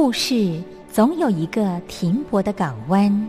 故事总有一个停泊的港湾。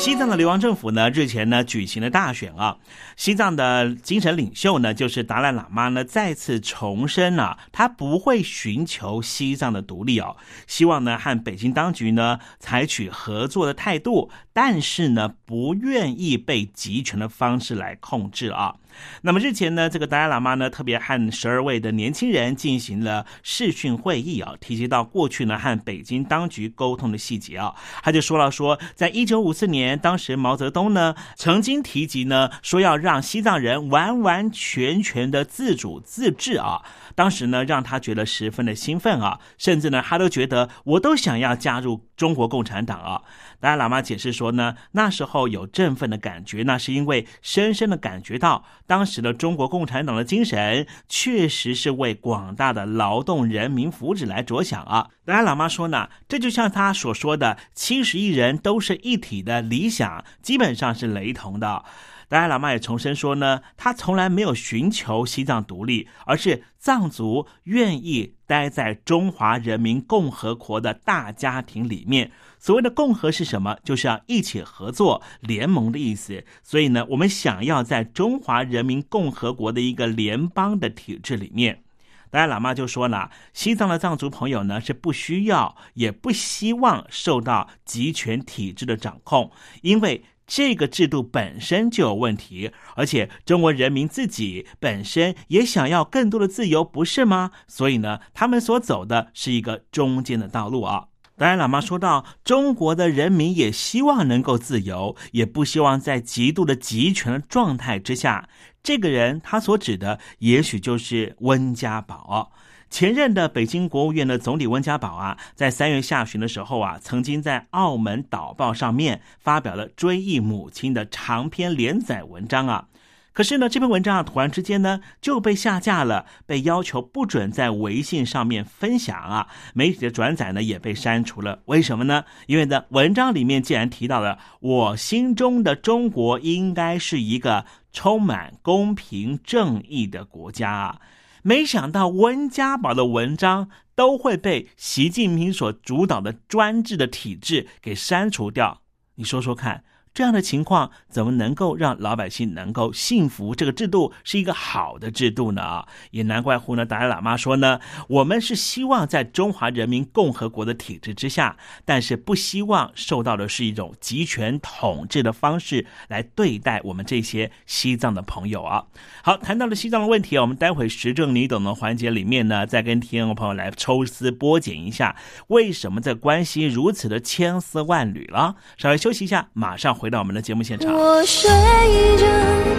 西藏的流亡政府呢，日前呢举行了大选啊。西藏的精神领袖呢，就是达赖喇嘛呢，再次重申啊，他不会寻求西藏的独立哦，希望呢和北京当局呢采取合作的态度，但是呢不愿意被集权的方式来控制啊。那么日前呢，这个达赖喇嘛呢特别和十二位的年轻人进行了视讯会议啊，提及到过去呢和北京当局沟通的细节啊，他就说了说，在一九五四年，当时毛泽东呢曾经提及呢说要让西藏人完完全全的自主自治啊，当时呢让他觉得十分的兴奋啊，甚至呢他都觉得我都想要加入中国共产党啊。达赖喇嘛解释说呢，那时候有振奋的感觉，那是因为深深的感觉到。当时的中国共产党的精神确实是为广大的劳动人民福祉来着想啊！达赖喇嘛说呢，这就像他所说的七十亿人都是一体的理想，基本上是雷同的。达赖喇嘛也重申说呢，他从来没有寻求西藏独立，而是藏族愿意待在中华人民共和国的大家庭里面。所谓的共和是什么？就是要一起合作、联盟的意思。所以呢，我们想要在中华人民共和国的一个联邦的体制里面，达赖喇嘛就说了，西藏的藏族朋友呢是不需要也不希望受到集权体制的掌控，因为这个制度本身就有问题，而且中国人民自己本身也想要更多的自由，不是吗？所以呢，他们所走的是一个中间的道路啊。达赖喇嘛说到：“中国的人民也希望能够自由，也不希望在极度的集权的状态之下。”这个人他所指的，也许就是温家宝。前任的北京国务院的总理温家宝啊，在三月下旬的时候啊，曾经在《澳门导报》上面发表了追忆母亲的长篇连载文章啊。可是呢，这篇文章啊，突然之间呢就被下架了，被要求不准在微信上面分享啊。媒体的转载呢也被删除了。为什么呢？因为呢，文章里面既然提到了我心中的中国应该是一个充满公平正义的国家啊，没想到温家宝的文章都会被习近平所主导的专制的体制给删除掉。你说说看。这样的情况怎么能够让老百姓能够信服？这个制度是一个好的制度呢？也难怪乎呢，达赖喇嘛说呢，我们是希望在中华人民共和国的体制之下，但是不希望受到的是一种集权统治的方式来对待我们这些西藏的朋友啊。好，谈到了西藏的问题我们待会时政你懂的环节里面呢，再跟听众朋友来抽丝剥茧一下，为什么这关系如此的千丝万缕了？稍微休息一下，马上。回到我们的节目现场。我睡着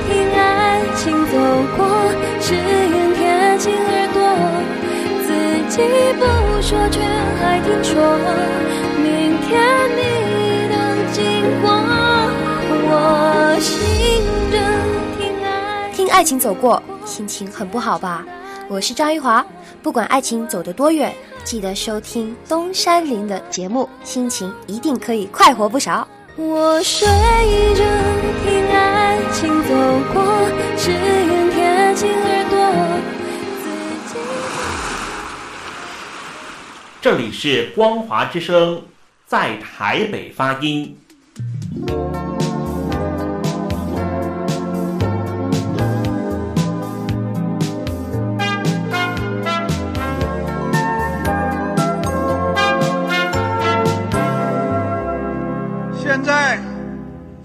听爱情走过，只愿贴近耳朵，自己不说却还听说，明天你能经过。我醒着听爱听爱情走过，心情很不好吧？我是张玉华，不管爱情走得多远，记得收听东山林的节目，心情一定可以快活不少。我睡着听爱情走过，只愿贴近耳朵。这里是光华之声，在台北发音。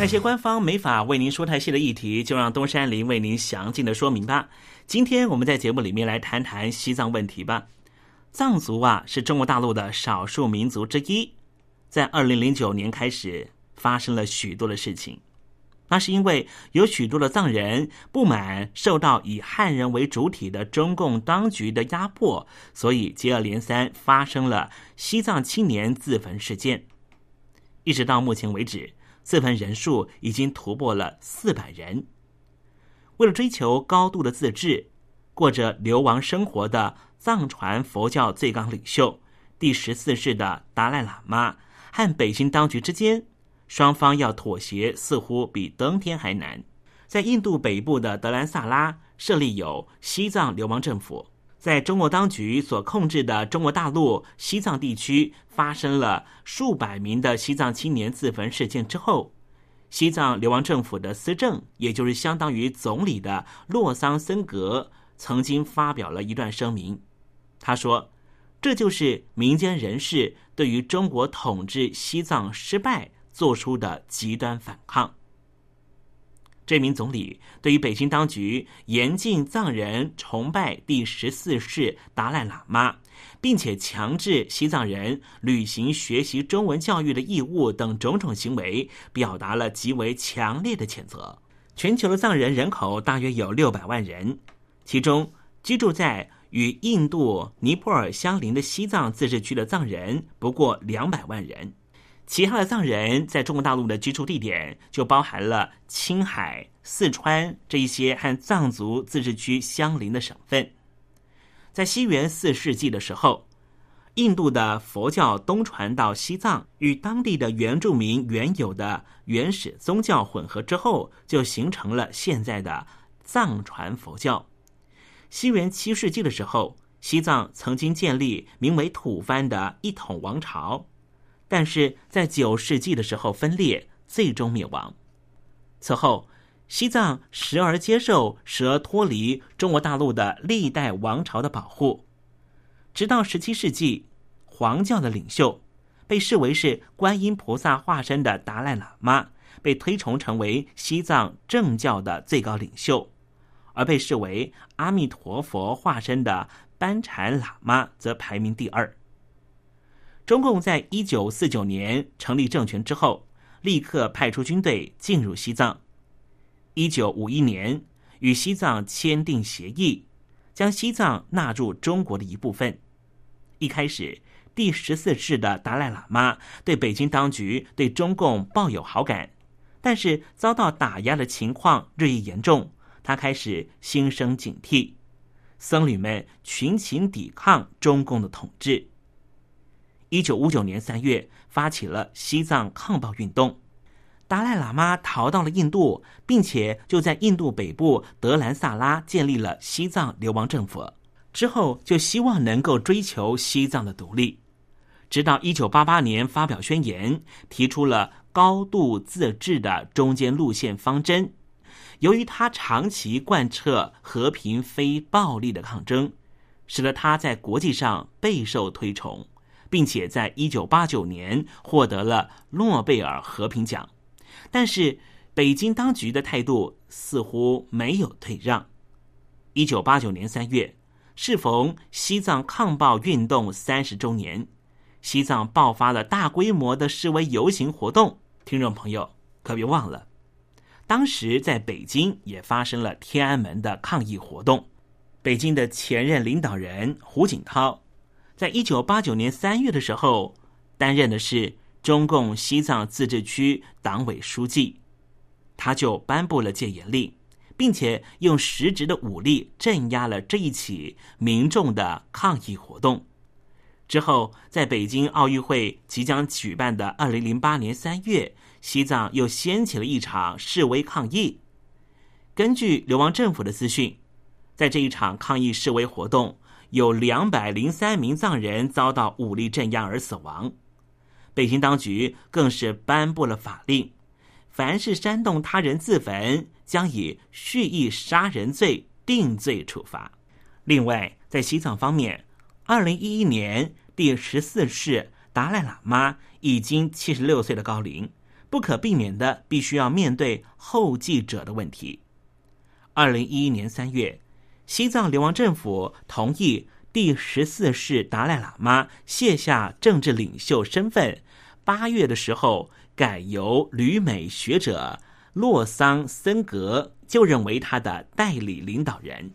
那些官方没法为您说太细的议题，就让东山林为您详尽的说明吧。今天我们在节目里面来谈谈西藏问题吧。藏族啊是中国大陆的少数民族之一，在二零零九年开始发生了许多的事情，那是因为有许多的藏人不满受到以汉人为主体的中共当局的压迫，所以接二连三发生了西藏青年自焚事件，一直到目前为止。自焚人数已经突破了四百人。为了追求高度的自治，过着流亡生活的藏传佛教最高领袖第十四世的达赖喇嘛和北京当局之间，双方要妥协似乎比登天还难。在印度北部的德兰萨拉设立有西藏流亡政府。在中国当局所控制的中国大陆西藏地区发生了数百名的西藏青年自焚事件之后，西藏流亡政府的司政，也就是相当于总理的洛桑森格，曾经发表了一段声明。他说：“这就是民间人士对于中国统治西藏失败做出的极端反抗。”这名总理对于北京当局严禁藏人崇拜第十四世达赖喇嘛，并且强制西藏人履行学习中文教育的义务等种种行为，表达了极为强烈的谴责。全球的藏人人口大约有六百万人，其中居住在与印度、尼泊尔相邻的西藏自治区的藏人不过两百万人。其他的藏人在中国大陆的居住地点就包含了青海、四川这一些和藏族自治区相邻的省份。在西元四世纪的时候，印度的佛教东传到西藏，与当地的原住民原有的原始宗教混合之后，就形成了现在的藏传佛教。西元七世纪的时候，西藏曾经建立名为吐蕃的一统王朝。但是在九世纪的时候分裂，最终灭亡。此后，西藏时而接受，时而脱离中国大陆的历代王朝的保护，直到十七世纪，黄教的领袖被视为是观音菩萨化身的达赖喇嘛被推崇成为西藏正教的最高领袖，而被视为阿弥陀佛化身的班禅喇嘛则排名第二。中共在一九四九年成立政权之后，立刻派出军队进入西藏。一九五一年与西藏签订协议，将西藏纳入中国的一部分。一开始，第十四世的达赖喇嘛对北京当局对中共抱有好感，但是遭到打压的情况日益严重，他开始心生警惕。僧侣们群情抵抗中共的统治。一九五九年三月，发起了西藏抗暴运动，达赖喇嘛逃到了印度，并且就在印度北部德兰萨拉建立了西藏流亡政府。之后就希望能够追求西藏的独立，直到一九八八年发表宣言，提出了高度自治的中间路线方针。由于他长期贯彻和平非暴力的抗争，使得他在国际上备受推崇，并且在一九八九年获得了诺贝尔和平奖。但是，北京当局的态度似乎没有退让。一九八九年三月。适逢西藏抗暴运动三十周年，西藏爆发了大规模的示威游行活动。听众朋友可别忘了，当时在北京也发生了天安门的抗议活动。北京的前任领导人胡锦涛，在一九八九年三月的时候，担任的是中共西藏自治区党委书记，他就颁布了戒严令。并且用实质的武力镇压了这一起民众的抗议活动。之后，在北京奥运会即将举办的二零零八年三月，西藏又掀起了一场示威抗议。根据流亡政府的资讯，在这一场抗议示威活动，有两百零三名藏人遭到武力镇压而死亡。北京当局更是颁布了法令。凡是煽动他人自焚，将以蓄意杀人罪定罪处罚。另外，在西藏方面，二零一一年第十四世达赖喇嘛已经七十六岁的高龄，不可避免的必须要面对后继者的问题。二零一一年三月，西藏流亡政府同意第十四世达赖喇嘛卸下政治领袖身份。八月的时候。改由旅美学者洛桑森格就任为他的代理领导人。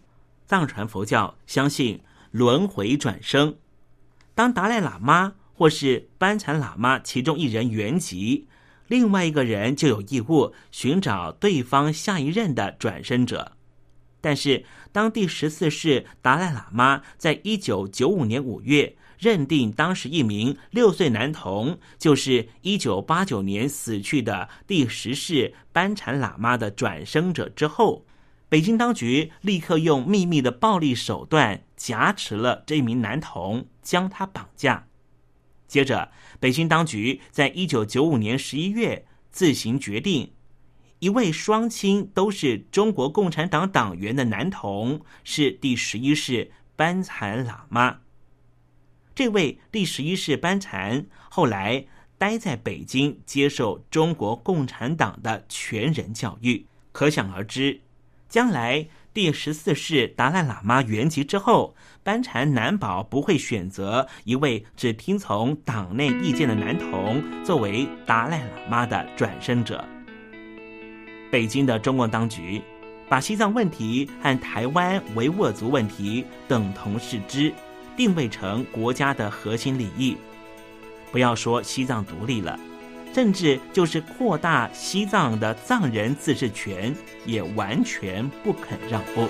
藏传佛教相信轮回转生，当达赖喇嘛或是班禅喇嘛其中一人圆寂，另外一个人就有义务寻找对方下一任的转生者。但是，当第十四世达赖喇嘛在一九九五年五月。认定当时一名六岁男童就是一九八九年死去的第十世班禅喇嘛的转生者之后，北京当局立刻用秘密的暴力手段挟持了这名男童，将他绑架。接着，北京当局在一九九五年十一月自行决定，一位双亲都是中国共产党党员的男童是第十一世班禅喇嘛。这位第十一世班禅后来待在北京，接受中国共产党的全人教育。可想而知，将来第十四世达赖喇嘛圆寂之后，班禅难保不会选择一位只听从党内意见的男童作为达赖喇嘛的转生者。北京的中共当局把西藏问题和台湾维吾尔族问题等同视之。定位成国家的核心利益，不要说西藏独立了，甚至就是扩大西藏的藏人自治权，也完全不肯让步。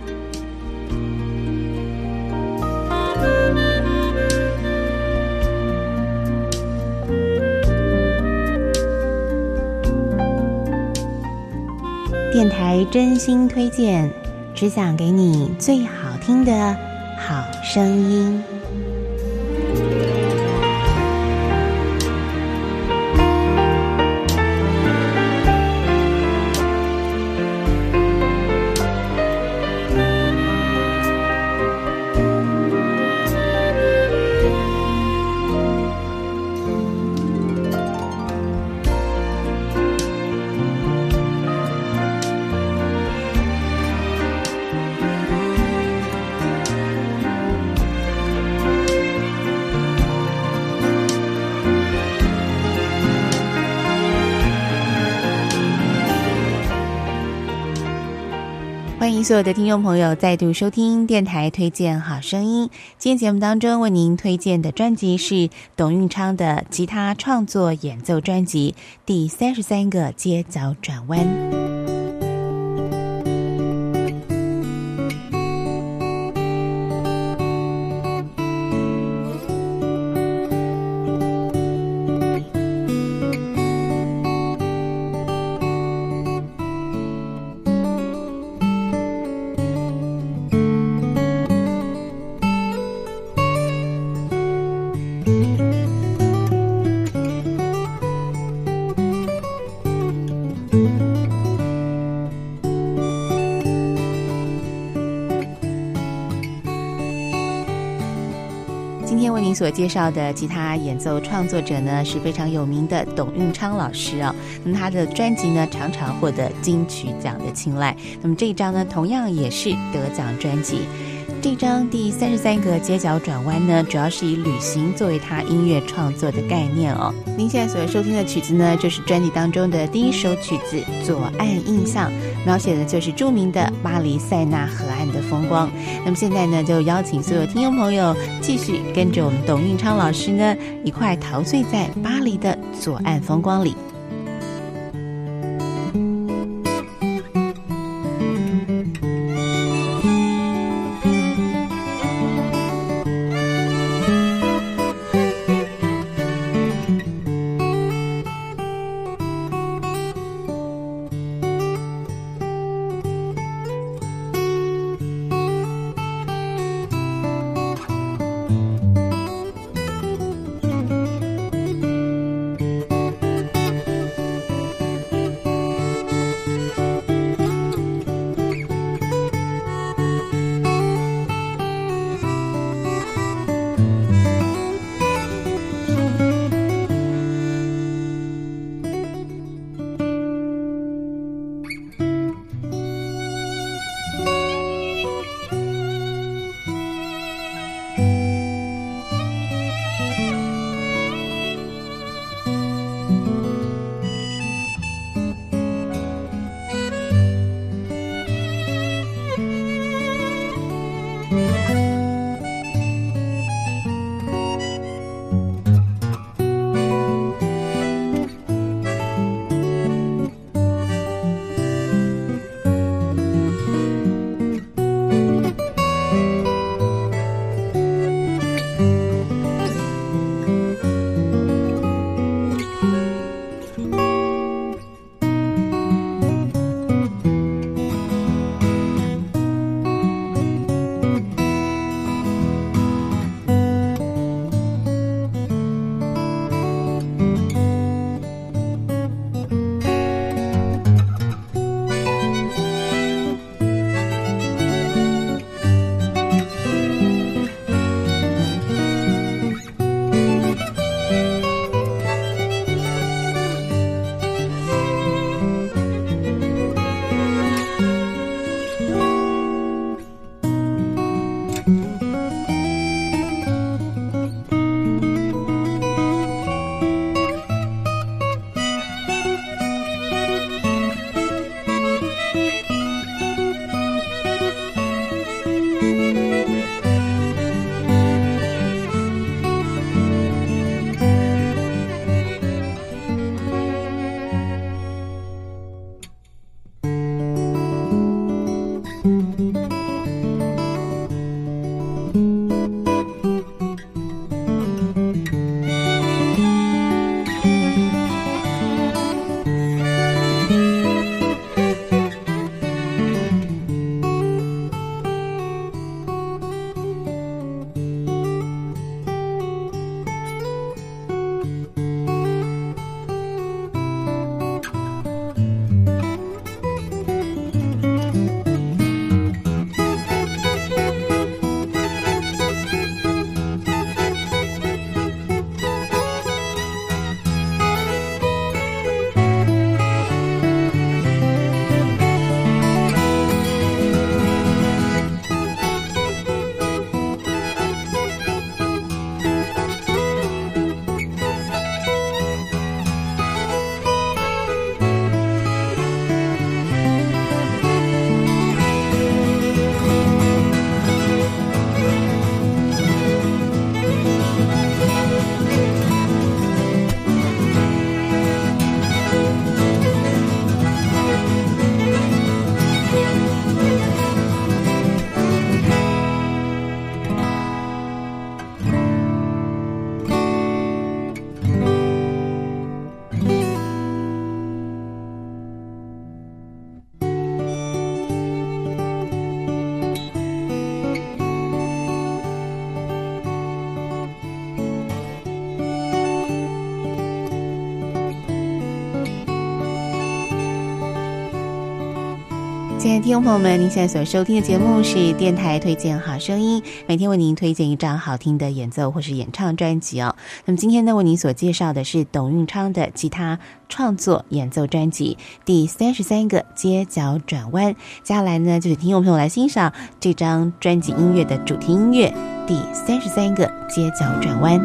电台真心推荐，只想给你最好听的好声音。所有的听众朋友再度收听电台推荐好声音。今天节目当中为您推荐的专辑是董运昌的吉他创作演奏专辑《第三十三个街角转弯》。今天为您所介绍的吉他演奏创作者呢，是非常有名的董运昌老师啊。那么他的专辑呢，常常获得金曲奖的青睐。那么这一张呢，同样也是得奖专辑。这张第三十三个街角转弯呢，主要是以旅行作为他音乐创作的概念哦。您现在所收听的曲子呢，就是专辑当中的第一首曲子《左岸印象》，描写的就是著名的巴黎塞纳河岸的风光。那么现在呢，就邀请所有听众朋友继续跟着我们董运昌老师呢，一块陶醉在巴黎的左岸风光里。亲爱的听众朋友们，您现在所收听的节目是电台推荐好声音，每天为您推荐一张好听的演奏或是演唱专辑哦。那么今天呢，为您所介绍的是董运昌的吉他创作演奏专辑第三十三个《街角转弯》。接下来呢，就是听众朋友来欣赏这张专辑音乐的主题音乐第三十三个《街角转弯》。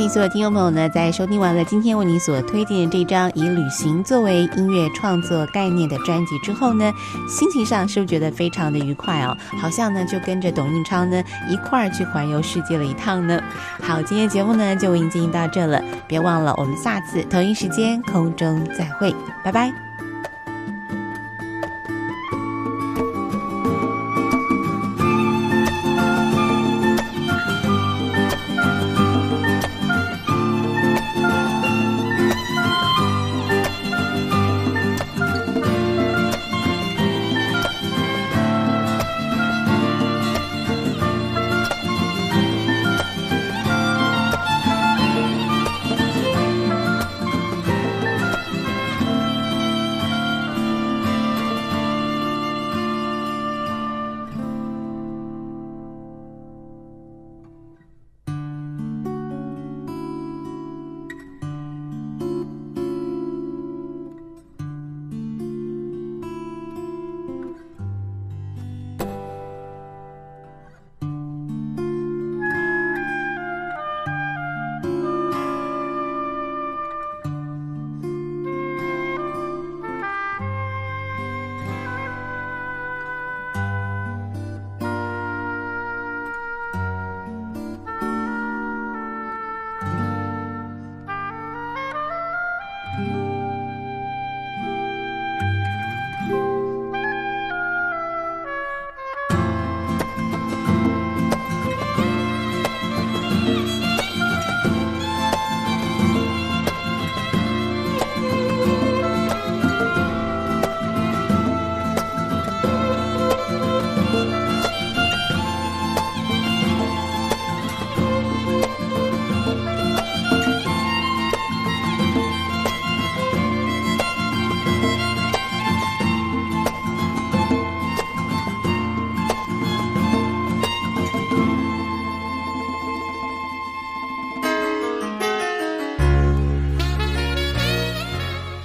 信所有听众朋友呢，在收听完了今天为您所推荐的这张以旅行作为音乐创作概念的专辑之后呢，心情上是不是觉得非常的愉快哦？好像呢就跟着董运超呢一块儿去环游世界了一趟呢。好，今天节目呢就为您进行到这了，别忘了我们下次同一时间空中再会，拜拜。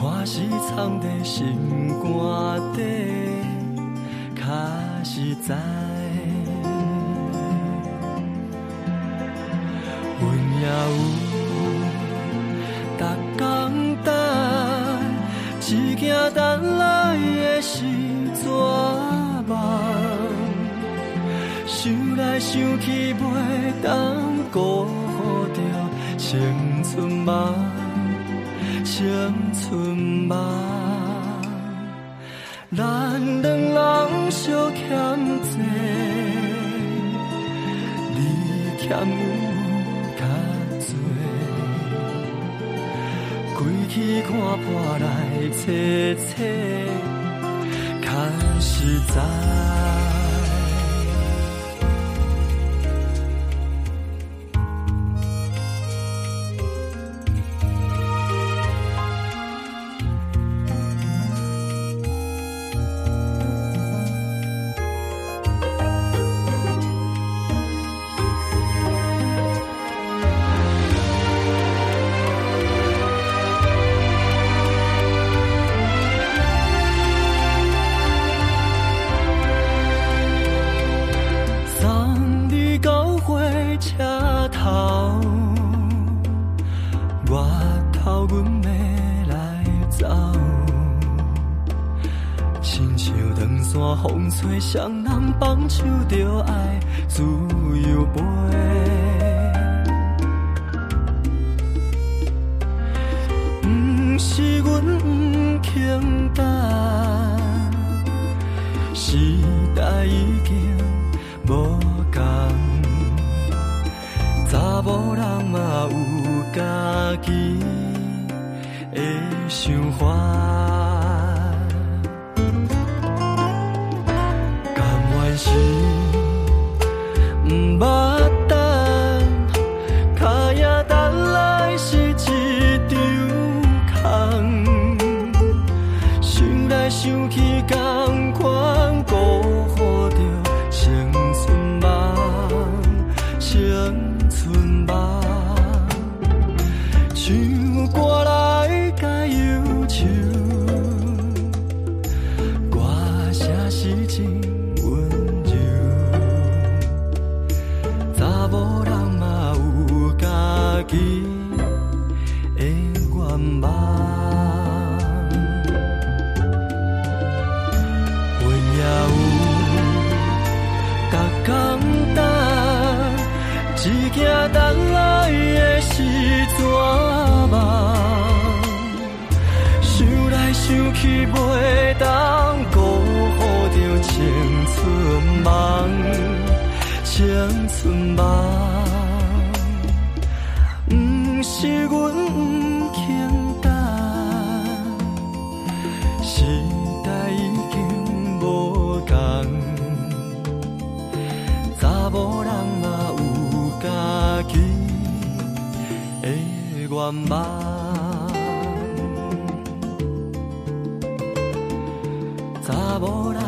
看是藏在心肝底，较实在。阮也有逐工等，一件等来的是绝望。想来想去，袂当辜负着青春梦，青春梦。咱两人相欠债，你欠有较多，归去看破来切切，较实在。长线风吹，双人放手就爱自由飞。不是阮不肯等，时代已经无共，查某人嘛有家己的想法。是不捌青春梦。不是阮不肯等。时代已经无共，查某人嘛有家己的愿望。查某人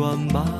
管吗。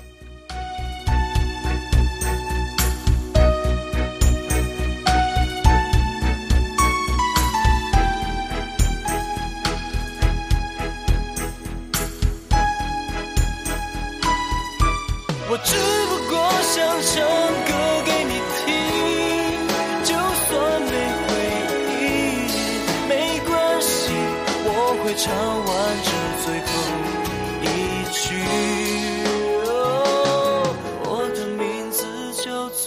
只不过想唱歌给你听，就算没回应，没关系，我会唱完这最后一句。哦我的名字叫做。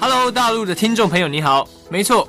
Hello，大陆的听众朋友，你好，没错，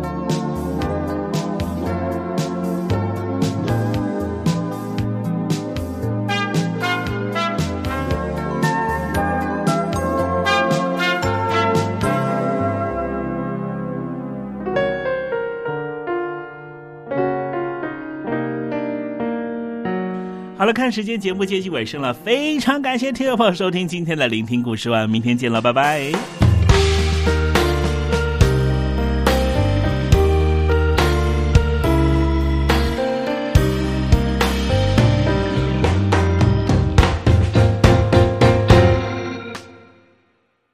看时间，节目接近尾声了，非常感谢听众朋友收听今天的聆听故事湾，明天见了，拜拜。